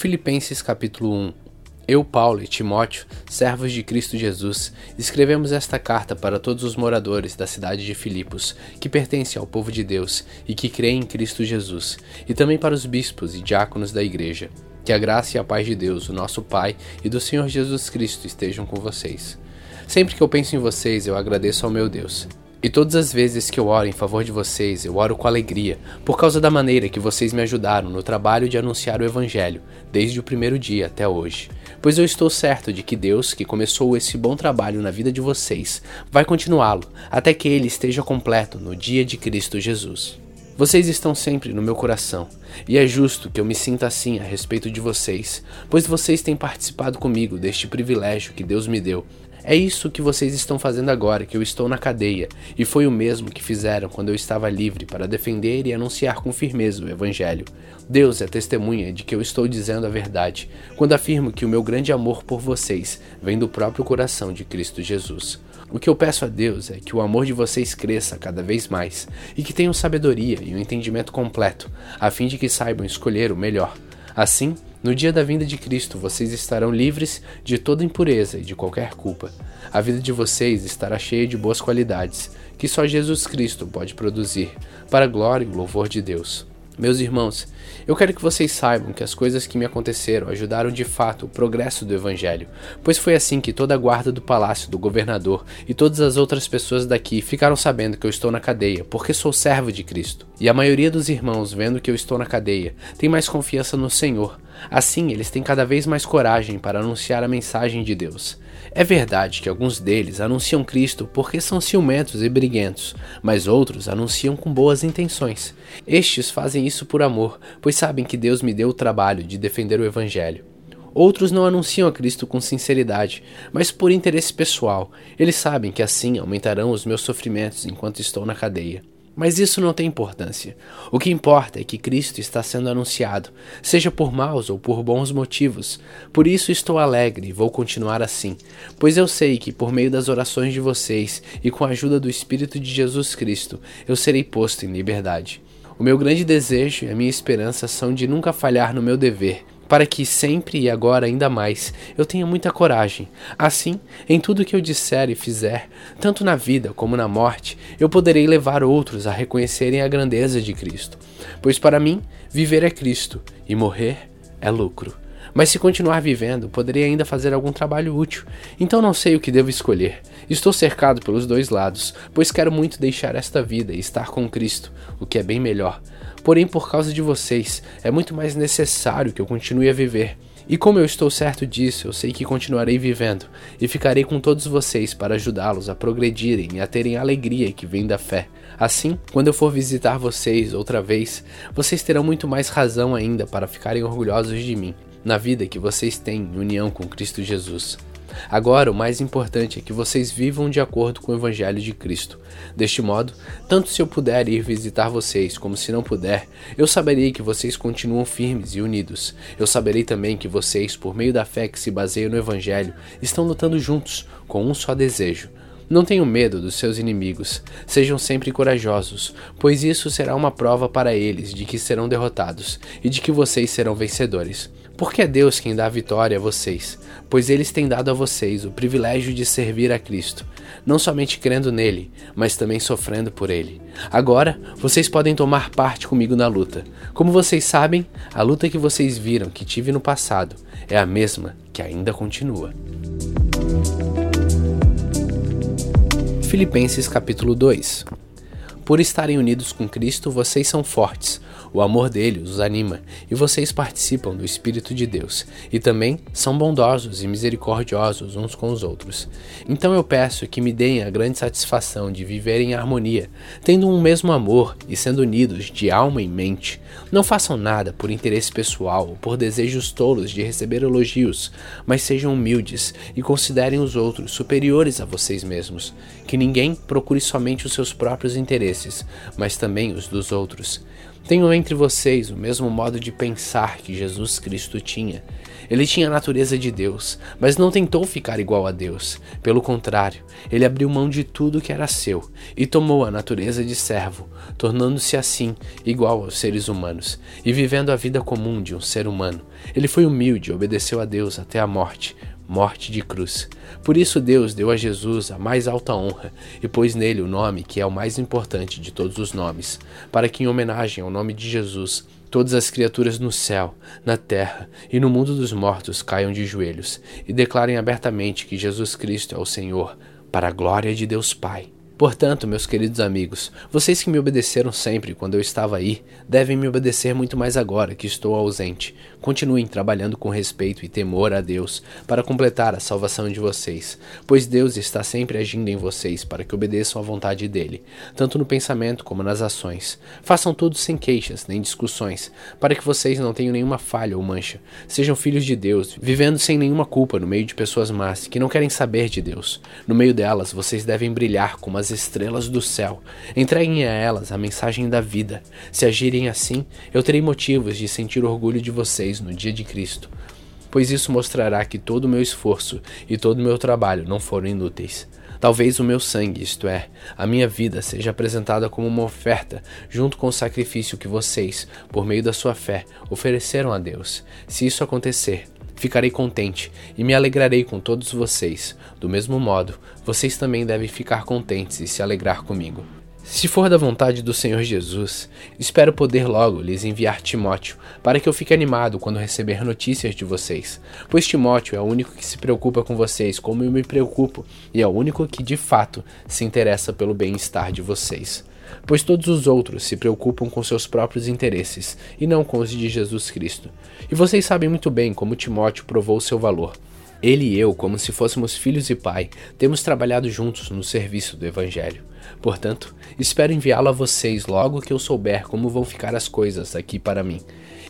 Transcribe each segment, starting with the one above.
Filipenses capítulo 1 Eu, Paulo e Timóteo, servos de Cristo Jesus, escrevemos esta carta para todos os moradores da cidade de Filipos, que pertencem ao povo de Deus e que creem em Cristo Jesus, e também para os bispos e diáconos da igreja. Que a graça e a paz de Deus, o nosso Pai, e do Senhor Jesus Cristo estejam com vocês. Sempre que eu penso em vocês, eu agradeço ao meu Deus. E todas as vezes que eu oro em favor de vocês, eu oro com alegria, por causa da maneira que vocês me ajudaram no trabalho de anunciar o Evangelho, desde o primeiro dia até hoje. Pois eu estou certo de que Deus, que começou esse bom trabalho na vida de vocês, vai continuá-lo até que ele esteja completo no dia de Cristo Jesus. Vocês estão sempre no meu coração, e é justo que eu me sinta assim a respeito de vocês, pois vocês têm participado comigo deste privilégio que Deus me deu é isso que vocês estão fazendo agora, que eu estou na cadeia, e foi o mesmo que fizeram quando eu estava livre para defender e anunciar com firmeza o Evangelho. Deus é testemunha de que eu estou dizendo a verdade, quando afirmo que o meu grande amor por vocês vem do próprio coração de Cristo Jesus. O que eu peço a Deus é que o amor de vocês cresça cada vez mais e que tenham sabedoria e um entendimento completo, a fim de que saibam escolher o melhor. Assim, no dia da vinda de Cristo, vocês estarão livres de toda impureza e de qualquer culpa. A vida de vocês estará cheia de boas qualidades, que só Jesus Cristo pode produzir, para a glória e louvor de Deus. Meus irmãos, eu quero que vocês saibam que as coisas que me aconteceram ajudaram de fato o progresso do Evangelho, pois foi assim que toda a guarda do palácio do governador e todas as outras pessoas daqui ficaram sabendo que eu estou na cadeia, porque sou servo de Cristo. E a maioria dos irmãos, vendo que eu estou na cadeia, tem mais confiança no Senhor. Assim, eles têm cada vez mais coragem para anunciar a mensagem de Deus. É verdade que alguns deles anunciam Cristo porque são ciumentos e briguentos, mas outros anunciam com boas intenções. Estes fazem isso por amor, pois sabem que Deus me deu o trabalho de defender o Evangelho. Outros não anunciam a Cristo com sinceridade, mas por interesse pessoal. Eles sabem que assim aumentarão os meus sofrimentos enquanto estou na cadeia. Mas isso não tem importância. O que importa é que Cristo está sendo anunciado, seja por maus ou por bons motivos. Por isso estou alegre e vou continuar assim, pois eu sei que por meio das orações de vocês e com a ajuda do Espírito de Jesus Cristo, eu serei posto em liberdade. O meu grande desejo e a minha esperança são de nunca falhar no meu dever, para que sempre e agora ainda mais eu tenha muita coragem. Assim, em tudo que eu disser e fizer, tanto na vida como na morte, eu poderei levar outros a reconhecerem a grandeza de Cristo. Pois para mim, viver é Cristo e morrer é lucro. Mas se continuar vivendo, poderei ainda fazer algum trabalho útil. Então não sei o que devo escolher. Estou cercado pelos dois lados, pois quero muito deixar esta vida e estar com Cristo, o que é bem melhor. Porém, por causa de vocês, é muito mais necessário que eu continue a viver. E como eu estou certo disso, eu sei que continuarei vivendo e ficarei com todos vocês para ajudá-los a progredirem e a terem a alegria que vem da fé. Assim, quando eu for visitar vocês outra vez, vocês terão muito mais razão ainda para ficarem orgulhosos de mim, na vida que vocês têm em união com Cristo Jesus. Agora, o mais importante é que vocês vivam de acordo com o Evangelho de Cristo. Deste modo, tanto se eu puder ir visitar vocês, como se não puder, eu saberei que vocês continuam firmes e unidos. Eu saberei também que vocês, por meio da fé que se baseia no Evangelho, estão lutando juntos, com um só desejo. Não tenham medo dos seus inimigos, sejam sempre corajosos, pois isso será uma prova para eles de que serão derrotados e de que vocês serão vencedores. Porque é Deus quem dá a vitória a vocês, pois eles têm dado a vocês o privilégio de servir a Cristo, não somente crendo nele, mas também sofrendo por ele. Agora, vocês podem tomar parte comigo na luta. Como vocês sabem, a luta que vocês viram que tive no passado é a mesma que ainda continua. Filipenses capítulo 2 Por estarem unidos com Cristo, vocês são fortes o amor dele os anima e vocês participam do Espírito de Deus e também são bondosos e misericordiosos uns com os outros. Então eu peço que me deem a grande satisfação de viver em harmonia, tendo um mesmo amor e sendo unidos de alma e mente. Não façam nada por interesse pessoal ou por desejos tolos de receber elogios, mas sejam humildes e considerem os outros superiores a vocês mesmos. Que ninguém procure somente os seus próprios interesses, mas também os dos outros. Tenham entre vocês o mesmo modo de pensar que Jesus Cristo tinha. Ele tinha a natureza de Deus, mas não tentou ficar igual a Deus. Pelo contrário, ele abriu mão de tudo que era seu e tomou a natureza de servo, tornando-se assim igual aos seres humanos e vivendo a vida comum de um ser humano. Ele foi humilde obedeceu a Deus até a morte morte de cruz. Por isso Deus deu a Jesus a mais alta honra e pôs nele o nome que é o mais importante de todos os nomes, para que em homenagem ao nome de Jesus todas as criaturas no céu, na terra e no mundo dos mortos caiam de joelhos e declarem abertamente que Jesus Cristo é o Senhor, para a glória de Deus Pai. Portanto, meus queridos amigos, vocês que me obedeceram sempre quando eu estava aí, devem me obedecer muito mais agora que estou ausente. Continuem trabalhando com respeito e temor a Deus para completar a salvação de vocês, pois Deus está sempre agindo em vocês para que obedeçam à vontade dele, tanto no pensamento como nas ações. Façam tudo sem queixas nem discussões, para que vocês não tenham nenhuma falha ou mancha. Sejam filhos de Deus, vivendo sem nenhuma culpa no meio de pessoas más que não querem saber de Deus. No meio delas, vocês devem brilhar como as estrelas do céu. Entreguem a elas a mensagem da vida. Se agirem assim, eu terei motivos de sentir orgulho de vocês no dia de Cristo, pois isso mostrará que todo o meu esforço e todo o meu trabalho não foram inúteis. Talvez o meu sangue, isto é, a minha vida, seja apresentada como uma oferta, junto com o sacrifício que vocês, por meio da sua fé, ofereceram a Deus. Se isso acontecer, Ficarei contente e me alegrarei com todos vocês. Do mesmo modo, vocês também devem ficar contentes e se alegrar comigo. Se for da vontade do Senhor Jesus, espero poder logo lhes enviar Timóteo, para que eu fique animado quando receber notícias de vocês, pois Timóteo é o único que se preocupa com vocês como eu me preocupo, e é o único que de fato se interessa pelo bem-estar de vocês pois todos os outros se preocupam com seus próprios interesses e não com os de Jesus Cristo. E vocês sabem muito bem como Timóteo provou seu valor. Ele e eu, como se fôssemos filhos e pai, temos trabalhado juntos no serviço do Evangelho. Portanto, espero enviá-lo a vocês logo que eu souber como vão ficar as coisas aqui para mim.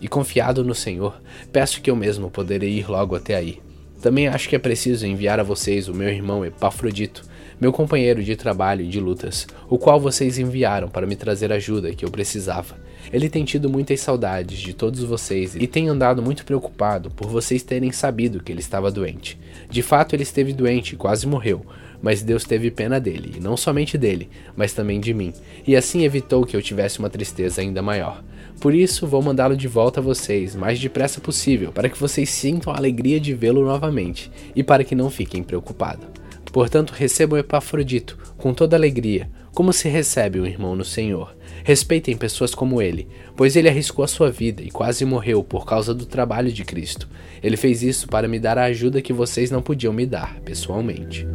E confiado no Senhor, peço que eu mesmo poderei ir logo até aí. Também acho que é preciso enviar a vocês o meu irmão Epafrodito, meu companheiro de trabalho e de lutas, o qual vocês enviaram para me trazer ajuda que eu precisava. Ele tem tido muitas saudades de todos vocês e tem andado muito preocupado por vocês terem sabido que ele estava doente. De fato, ele esteve doente e quase morreu, mas Deus teve pena dele, e não somente dele, mas também de mim, e assim evitou que eu tivesse uma tristeza ainda maior. Por isso, vou mandá-lo de volta a vocês, mais depressa possível, para que vocês sintam a alegria de vê-lo novamente e para que não fiquem preocupados. Portanto, recebam Epafrodito com toda alegria, como se recebe um irmão no Senhor. Respeitem pessoas como ele, pois ele arriscou a sua vida e quase morreu por causa do trabalho de Cristo. Ele fez isso para me dar a ajuda que vocês não podiam me dar pessoalmente.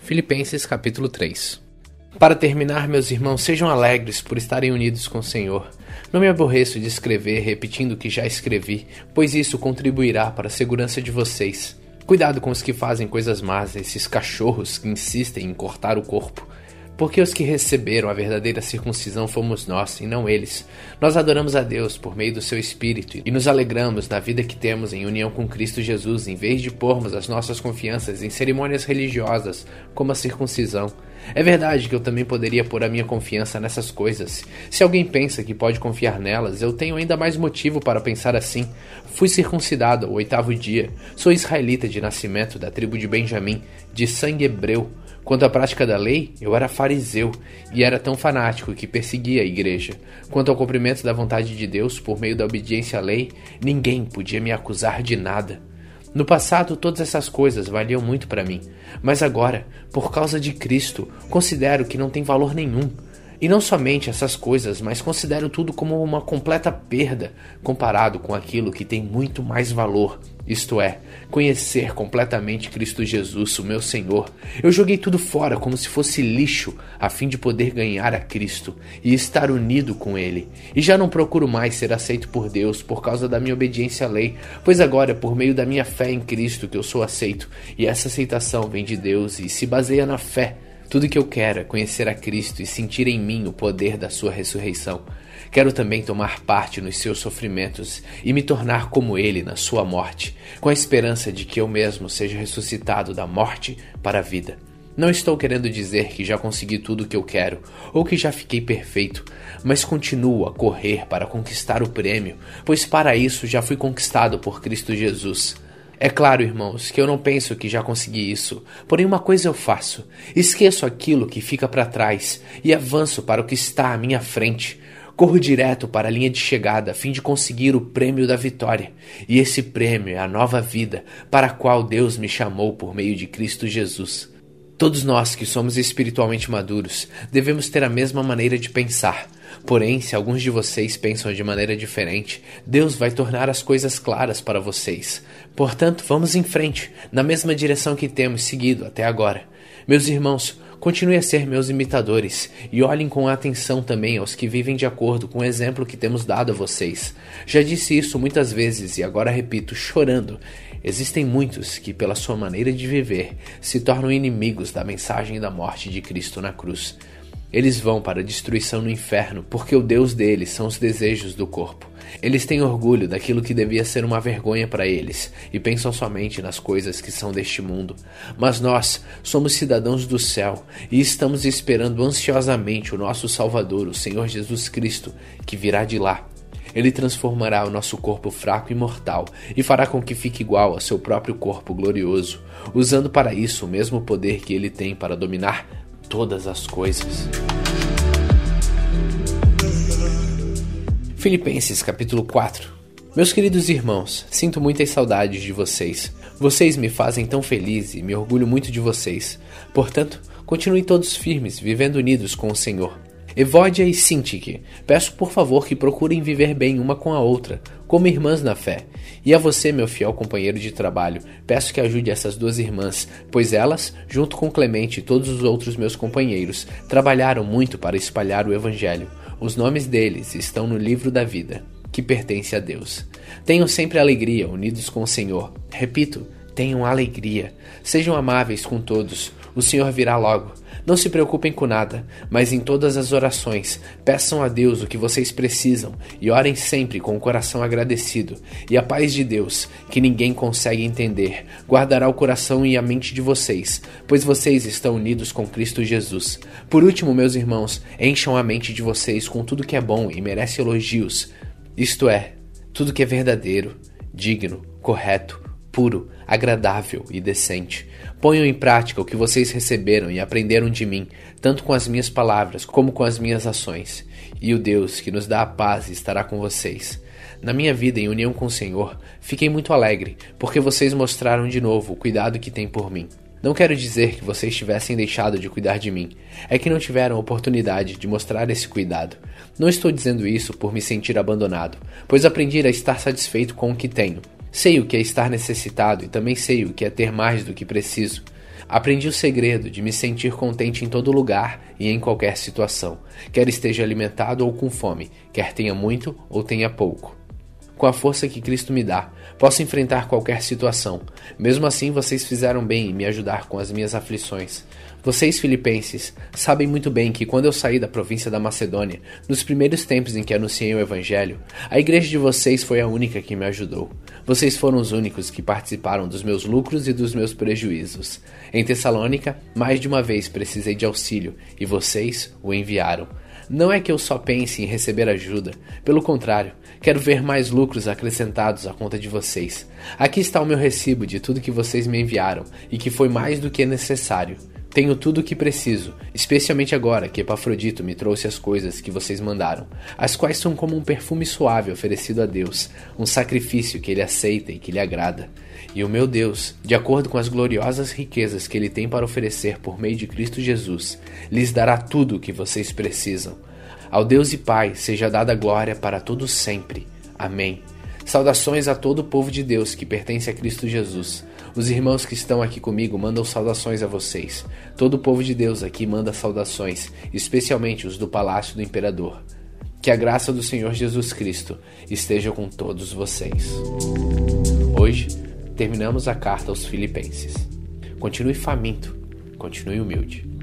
Filipenses capítulo 3 Para terminar, meus irmãos, sejam alegres por estarem unidos com o Senhor. Não me aborreço de escrever repetindo o que já escrevi, pois isso contribuirá para a segurança de vocês. Cuidado com os que fazem coisas más, esses cachorros que insistem em cortar o corpo. Porque os que receberam a verdadeira circuncisão fomos nós, e não eles. Nós adoramos a Deus por meio do seu Espírito e nos alegramos na vida que temos em união com Cristo Jesus, em vez de pormos as nossas confianças em cerimônias religiosas, como a circuncisão. É verdade que eu também poderia pôr a minha confiança nessas coisas. Se alguém pensa que pode confiar nelas, eu tenho ainda mais motivo para pensar assim. Fui circuncidado ao oitavo dia. Sou israelita de nascimento, da tribo de Benjamim, de sangue hebreu. Quanto à prática da lei, eu era fariseu e era tão fanático que perseguia a igreja. Quanto ao cumprimento da vontade de Deus por meio da obediência à lei, ninguém podia me acusar de nada. No passado, todas essas coisas valiam muito para mim, mas agora, por causa de Cristo, considero que não tem valor nenhum. E não somente essas coisas, mas considero tudo como uma completa perda comparado com aquilo que tem muito mais valor, isto é, conhecer completamente Cristo Jesus, o meu Senhor. Eu joguei tudo fora como se fosse lixo, a fim de poder ganhar a Cristo e estar unido com Ele. E já não procuro mais ser aceito por Deus por causa da minha obediência à lei, pois agora é por meio da minha fé em Cristo que eu sou aceito, e essa aceitação vem de Deus e se baseia na fé tudo que eu quero é conhecer a Cristo e sentir em mim o poder da sua ressurreição. Quero também tomar parte nos seus sofrimentos e me tornar como ele na sua morte, com a esperança de que eu mesmo seja ressuscitado da morte para a vida. Não estou querendo dizer que já consegui tudo o que eu quero ou que já fiquei perfeito, mas continuo a correr para conquistar o prêmio, pois para isso já fui conquistado por Cristo Jesus. É claro, irmãos, que eu não penso que já consegui isso, porém uma coisa eu faço: esqueço aquilo que fica para trás e avanço para o que está à minha frente. Corro direto para a linha de chegada a fim de conseguir o prêmio da vitória. E esse prêmio é a nova vida para a qual Deus me chamou por meio de Cristo Jesus. Todos nós que somos espiritualmente maduros devemos ter a mesma maneira de pensar. Porém, se alguns de vocês pensam de maneira diferente, Deus vai tornar as coisas claras para vocês. Portanto, vamos em frente, na mesma direção que temos seguido até agora. Meus irmãos, continue a ser meus imitadores e olhem com atenção também aos que vivem de acordo com o exemplo que temos dado a vocês. Já disse isso muitas vezes e agora repito, chorando. Existem muitos que, pela sua maneira de viver, se tornam inimigos da mensagem da morte de Cristo na cruz. Eles vão para a destruição no inferno, porque o Deus deles são os desejos do corpo. Eles têm orgulho daquilo que devia ser uma vergonha para eles e pensam somente nas coisas que são deste mundo. Mas nós somos cidadãos do céu e estamos esperando ansiosamente o nosso Salvador, o Senhor Jesus Cristo, que virá de lá. Ele transformará o nosso corpo fraco e mortal e fará com que fique igual ao seu próprio corpo glorioso, usando para isso o mesmo poder que ele tem para dominar todas as coisas. Filipenses capítulo 4 Meus queridos irmãos, sinto muitas saudades de vocês. Vocês me fazem tão feliz e me orgulho muito de vocês. Portanto, continuem todos firmes, vivendo unidos com o Senhor. Evódia e Sintique, peço por favor que procurem viver bem uma com a outra, como irmãs na fé. E a você, meu fiel companheiro de trabalho, peço que ajude essas duas irmãs, pois elas, junto com Clemente e todos os outros meus companheiros, trabalharam muito para espalhar o Evangelho. Os nomes deles estão no livro da vida, que pertence a Deus. Tenham sempre alegria, unidos com o Senhor. Repito, tenham alegria. Sejam amáveis com todos. O Senhor virá logo. Não se preocupem com nada, mas em todas as orações, peçam a Deus o que vocês precisam e orem sempre com o coração agradecido. E a paz de Deus, que ninguém consegue entender, guardará o coração e a mente de vocês, pois vocês estão unidos com Cristo Jesus. Por último, meus irmãos, encham a mente de vocês com tudo que é bom e merece elogios, isto é, tudo que é verdadeiro, digno, correto, puro, agradável e decente. Ponham em prática o que vocês receberam e aprenderam de mim, tanto com as minhas palavras como com as minhas ações. E o Deus que nos dá a paz estará com vocês. Na minha vida em união com o Senhor, fiquei muito alegre, porque vocês mostraram de novo o cuidado que têm por mim. Não quero dizer que vocês tivessem deixado de cuidar de mim, é que não tiveram oportunidade de mostrar esse cuidado. Não estou dizendo isso por me sentir abandonado, pois aprendi a estar satisfeito com o que tenho Sei o que é estar necessitado e também sei o que é ter mais do que preciso. Aprendi o segredo de me sentir contente em todo lugar e em qualquer situação, quer esteja alimentado ou com fome, quer tenha muito ou tenha pouco. Com a força que Cristo me dá, posso enfrentar qualquer situação. Mesmo assim, vocês fizeram bem em me ajudar com as minhas aflições. Vocês, filipenses, sabem muito bem que quando eu saí da província da Macedônia, nos primeiros tempos em que anunciei o Evangelho, a igreja de vocês foi a única que me ajudou. Vocês foram os únicos que participaram dos meus lucros e dos meus prejuízos. Em Tessalônica, mais de uma vez precisei de auxílio e vocês o enviaram. Não é que eu só pense em receber ajuda, pelo contrário, quero ver mais lucros acrescentados à conta de vocês. Aqui está o meu recibo de tudo que vocês me enviaram e que foi mais do que necessário. Tenho tudo o que preciso, especialmente agora que Epafrodito me trouxe as coisas que vocês mandaram, as quais são como um perfume suave oferecido a Deus, um sacrifício que ele aceita e que lhe agrada. E o meu Deus, de acordo com as gloriosas riquezas que ele tem para oferecer por meio de Cristo Jesus, lhes dará tudo o que vocês precisam. Ao Deus e Pai seja dada glória para todos sempre. Amém. Saudações a todo o povo de Deus que pertence a Cristo Jesus. Os irmãos que estão aqui comigo mandam saudações a vocês. Todo o povo de Deus aqui manda saudações, especialmente os do palácio do imperador. Que a graça do Senhor Jesus Cristo esteja com todos vocês. Hoje terminamos a carta aos Filipenses. Continue faminto, continue humilde.